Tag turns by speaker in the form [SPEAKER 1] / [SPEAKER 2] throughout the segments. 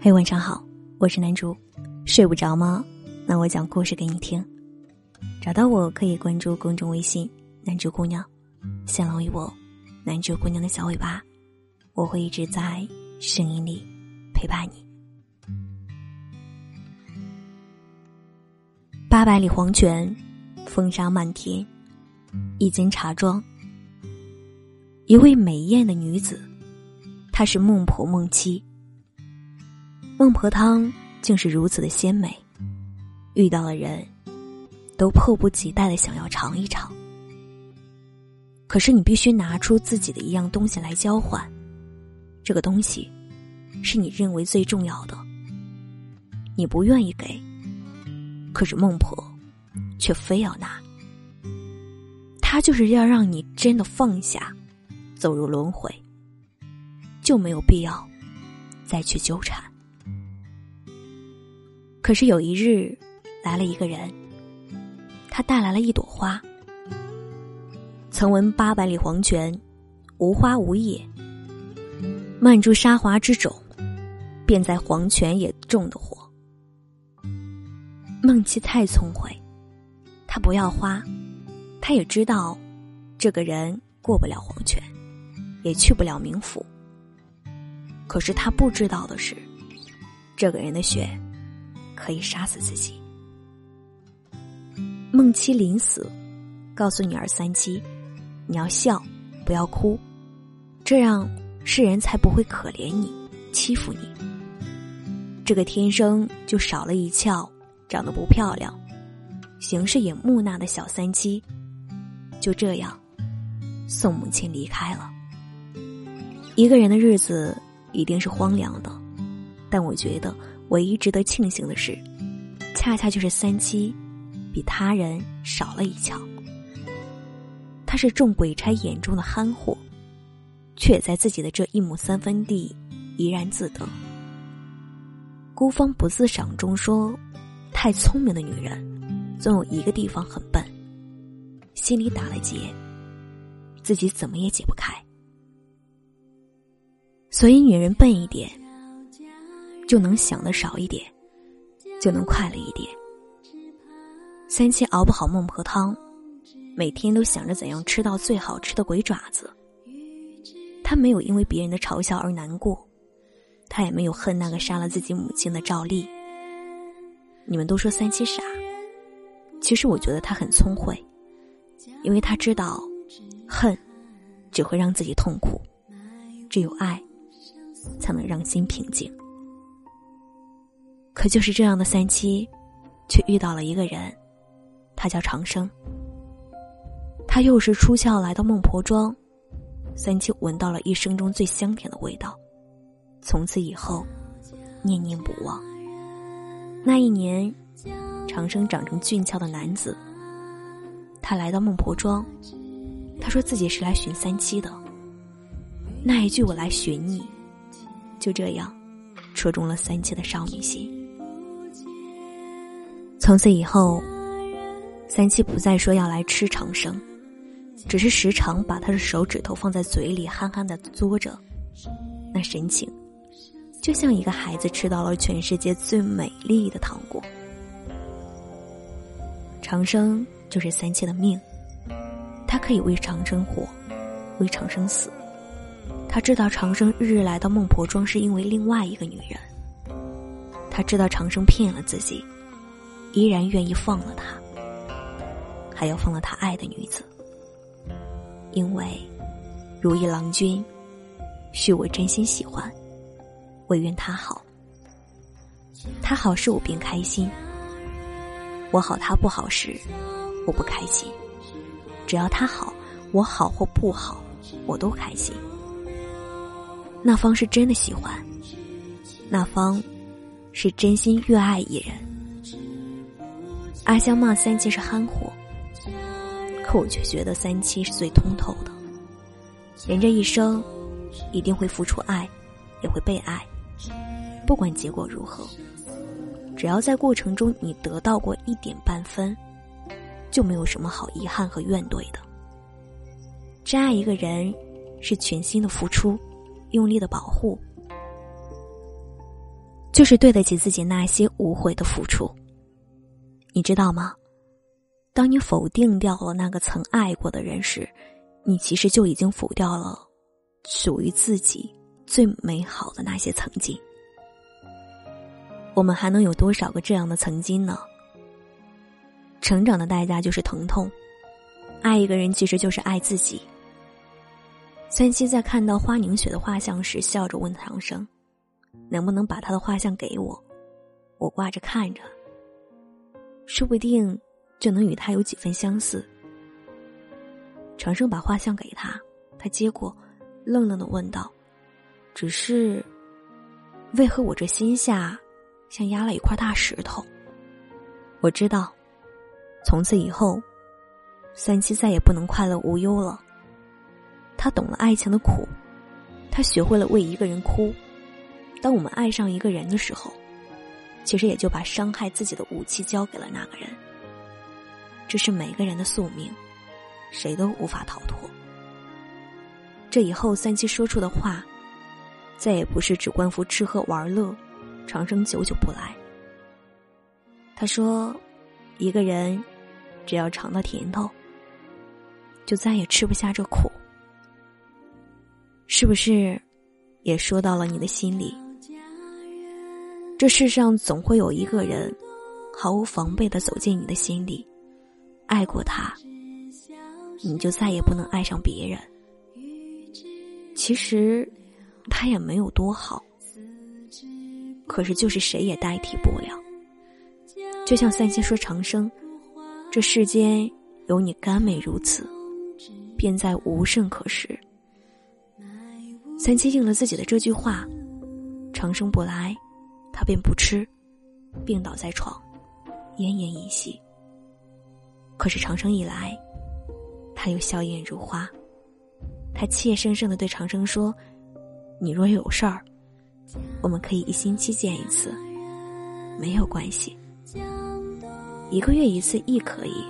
[SPEAKER 1] 嘿，晚上好，我是南竹。睡不着吗？那我讲故事给你听。找到我可以关注公众微信“南竹姑娘”，相浪于我“南竹姑娘”的小尾巴，我会一直在声音里陪伴你。八百里黄泉，风沙漫天。一间茶庄，一位美艳的女子，她是孟婆孟妻。孟婆汤竟是如此的鲜美，遇到了人，都迫不及待的想要尝一尝。可是你必须拿出自己的一样东西来交换，这个东西，是你认为最重要的。你不愿意给，可是孟婆，却非要拿。他就是要让你真的放下，走入轮回，就没有必要再去纠缠。可是有一日，来了一个人，他带来了一朵花。曾闻八百里黄泉，无花无叶。曼珠沙华之种，便在黄泉也种的火。孟妻太聪慧，他不要花，他也知道，这个人过不了黄泉，也去不了冥府。可是他不知道的是，这个人的血。可以杀死自己。孟七临死，告诉女儿三七：“你要笑，不要哭，这样世人才不会可怜你、欺负你。”这个天生就少了一窍、长得不漂亮、行事也木讷的小三七，就这样送母亲离开了。一个人的日子一定是荒凉的，但我觉得。唯一值得庆幸的是，恰恰就是三七，比他人少了一窍。他是众鬼差眼中的憨货，却在自己的这一亩三分地怡然自得。孤芳不自赏中说，太聪明的女人，总有一个地方很笨，心里打了结，自己怎么也解不开。所以女人笨一点。就能想的少一点，就能快乐一点。三七熬不好孟婆汤，每天都想着怎样吃到最好吃的鬼爪子。他没有因为别人的嘲笑而难过，他也没有恨那个杀了自己母亲的赵丽。你们都说三七傻，其实我觉得他很聪慧，因为他知道，恨只会让自己痛苦，只有爱，才能让心平静。可就是这样的三七，却遇到了一个人，他叫长生。他又是出窍来到孟婆庄，三七闻到了一生中最香甜的味道，从此以后，念念不忘。那一年，长生长成俊俏的男子，他来到孟婆庄，他说自己是来寻三七的。那一句“我来寻你”，就这样，戳中了三七的少女心。从此以后，三七不再说要来吃长生，只是时常把他的手指头放在嘴里，憨憨的嘬着，那神情，就像一个孩子吃到了全世界最美丽的糖果。长生就是三七的命，他可以为长生活，为长生死。他知道长生日日来到孟婆庄是因为另外一个女人，他知道长生骗了自己。依然愿意放了他，还要放了他爱的女子，因为如意郎君，许我真心喜欢，唯愿他好。他好时我便开心，我好他不好时，我不开心。只要他好，我好或不好，我都开心。那方是真的喜欢，那方是真心越爱一人。阿香骂三七是憨货，可我却觉得三七是最通透的。人这一生，一定会付出爱，也会被爱，不管结果如何，只要在过程中你得到过一点半分，就没有什么好遗憾和怨怼的。真爱一个人，是全心的付出，用力的保护。就是对得起自己那些无悔的付出。你知道吗？当你否定掉了那个曾爱过的人时，你其实就已经否掉了属于自己最美好的那些曾经。我们还能有多少个这样的曾经呢？成长的代价就是疼痛，爱一个人其实就是爱自己。三七在看到花凝雪的画像时，笑着问唐生：“能不能把他的画像给我？我挂着看着，说不定就能与他有几分相似。”长生把画像给他，他接过，愣愣的问道：“只是，为何我这心下像压了一块大石头？”我知道。从此以后，三七再也不能快乐无忧了。他懂了爱情的苦，他学会了为一个人哭。当我们爱上一个人的时候，其实也就把伤害自己的武器交给了那个人。这是每个人的宿命，谁都无法逃脱。这以后，三七说出的话，再也不是只关乎吃喝玩乐，长生久久不来。他说：“一个人。”只要尝到甜头，就再也吃不下这苦，是不是？也说到了你的心里。这世上总会有一个人，毫无防备的走进你的心里，爱过他，你就再也不能爱上别人。其实，他也没有多好，可是就是谁也代替不了。就像三七说长生。这世间有你甘美如此，便再无甚可食。三七应了自己的这句话，长生不来，他便不吃，病倒在床，奄奄一息。可是长生一来，他又笑靥如花。他怯生生的对长生说：“你若有事儿，我们可以一星期见一次，没有关系。”一个月一次亦可以，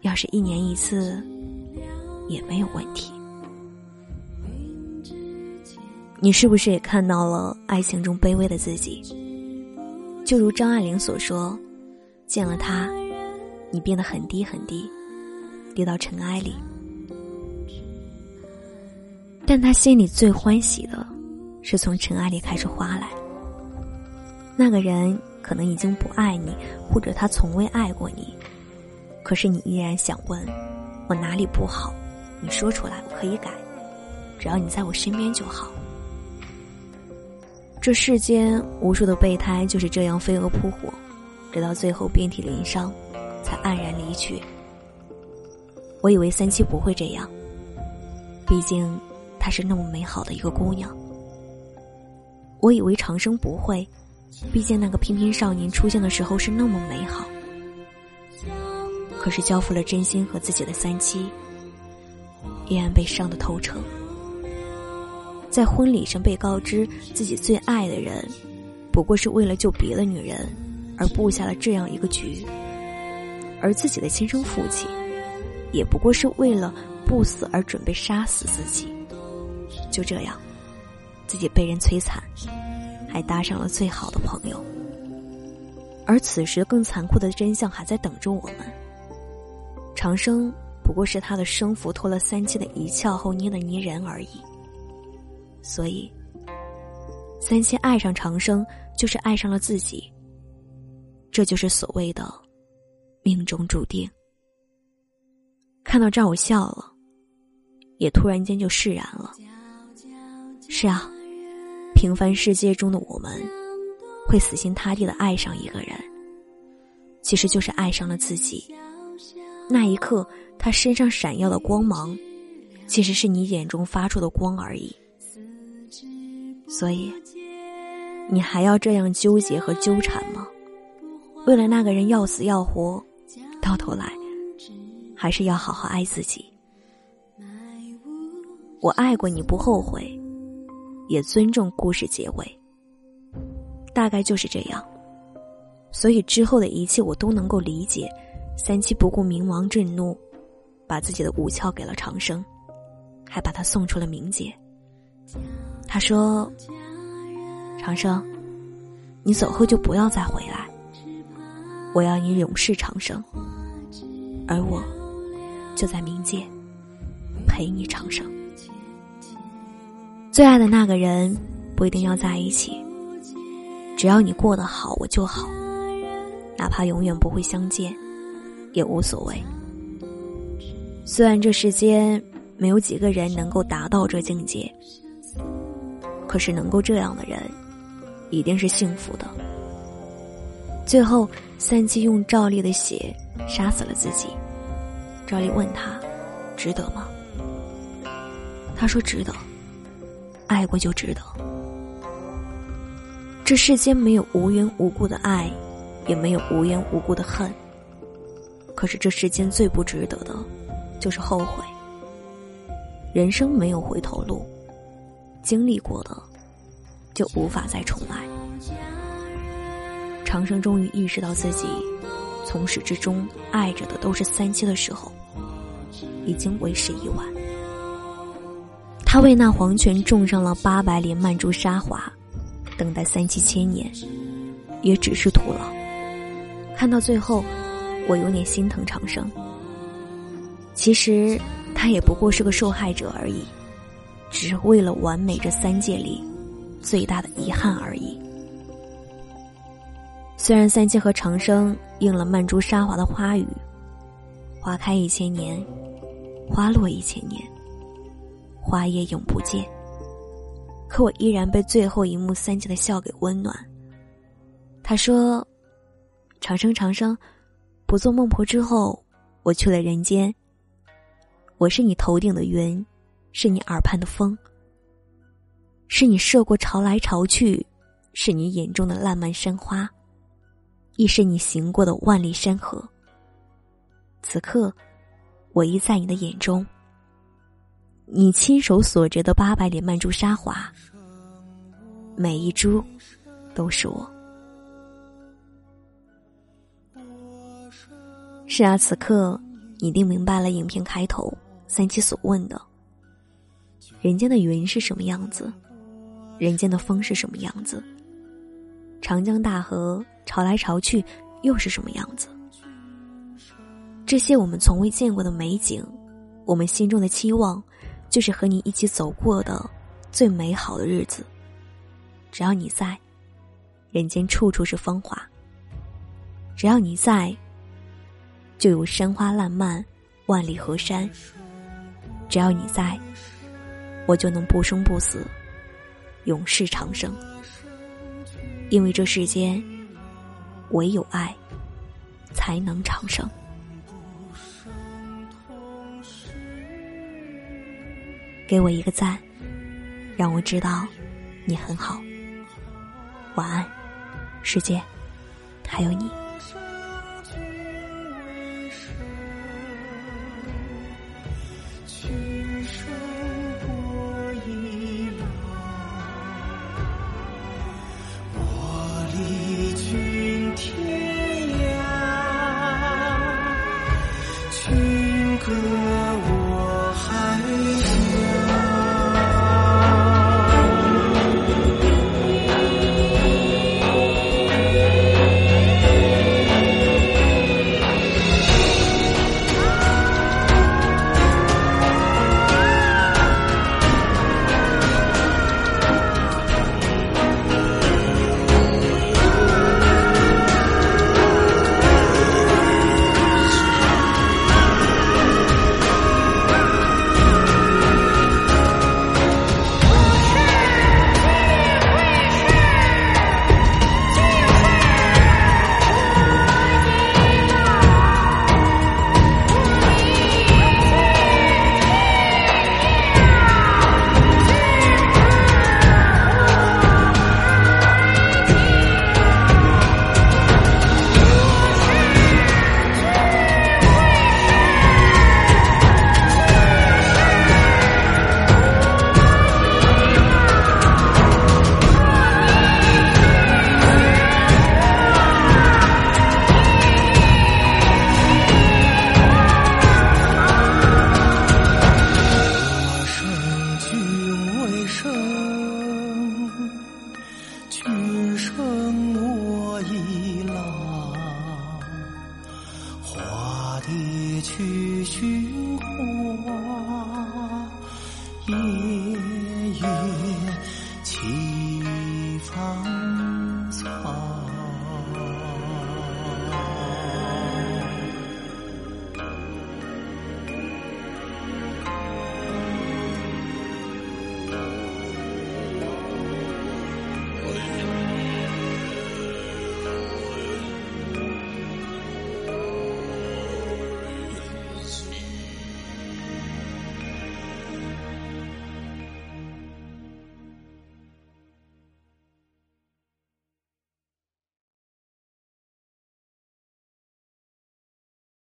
[SPEAKER 1] 要是一年一次，也没有问题。你是不是也看到了爱情中卑微的自己？就如张爱玲所说：“见了他，你变得很低很低，跌到尘埃里。”但他心里最欢喜的，是从尘埃里开出花来。那个人。可能已经不爱你，或者他从未爱过你，可是你依然想问，我哪里不好？你说出来，我可以改，只要你在我身边就好。这世间无数的备胎就是这样飞蛾扑火，直到最后遍体鳞伤，才黯然离去。我以为三七不会这样，毕竟她是那么美好的一个姑娘。我以为长生不会。毕竟那个翩翩少年出现的时候是那么美好，可是交付了真心和自己的三七，依然被伤得透彻。在婚礼上被告知自己最爱的人，不过是为了救别的女人而布下了这样一个局，而自己的亲生父亲，也不过是为了不死而准备杀死自己。就这样，自己被人摧残。还搭上了最好的朋友，而此时更残酷的真相还在等着我们。长生不过是他的生父脱了三七的一窍后捏的泥人而已。所以，三千爱上长生，就是爱上了自己。这就是所谓的命中注定。看到这儿，我笑了，也突然间就释然了。是啊。平凡世界中的我们，会死心塌地的爱上一个人，其实就是爱上了自己。那一刻，他身上闪耀的光芒，其实是你眼中发出的光而已。所以，你还要这样纠结和纠缠吗？为了那个人要死要活，到头来，还是要好好爱自己。我爱过你，不后悔。也尊重故事结尾，大概就是这样。所以之后的一切我都能够理解。三七不顾冥王震怒，把自己的武窍给了长生，还把他送出了冥界。他说：“长生，你走后就不要再回来。我要你永世长生，而我就在冥界陪你长生。最爱的那个人不一定要在一起，只要你过得好，我就好。哪怕永远不会相见，也无所谓。虽然这世间没有几个人能够达到这境界，可是能够这样的人，一定是幸福的。最后，三七用赵丽的血杀死了自己。赵丽问他：“值得吗？”他说：“值得。爱过就值得。这世间没有无缘无故的爱，也没有无缘无故的恨。可是这世间最不值得的，就是后悔。人生没有回头路，经历过的，就无法再重来。”长生终于意识到自己从始至终爱着的都是三七的时候，已经为时已晚。他为那黄泉种上了八百里曼珠沙华，等待三七千年，也只是徒劳。看到最后，我有点心疼长生。其实他也不过是个受害者而已，只是为了完美这三界里最大的遗憾而已。虽然三界和长生应了曼珠沙华的花语，花开一千年，花落一千年，花叶永不见。可我依然被最后一幕三界的笑给温暖。他说：“长生长生，不做孟婆之后，我去了人间。我是你头顶的云，是你耳畔的风，是你涉过潮来潮去，是你眼中的烂漫山花。”亦是你行过的万里山河。此刻，我亦在你的眼中。你亲手所折的八百里曼珠沙华，每一株都是我。是啊，此刻你定明白了影片开头三七所问的：人间的云是什么样子？人间的风是什么样子？长江大河。潮来潮去，又是什么样子？这些我们从未见过的美景，我们心中的期望，就是和你一起走过的最美好的日子。只要你在，人间处处是风华；只要你在，就有山花烂漫，万里河山；只要你在，我就能不生不死，永世长生。因为这世间。唯有爱，才能长生。给我一个赞，让我知道你很好。晚安，世界，还有你。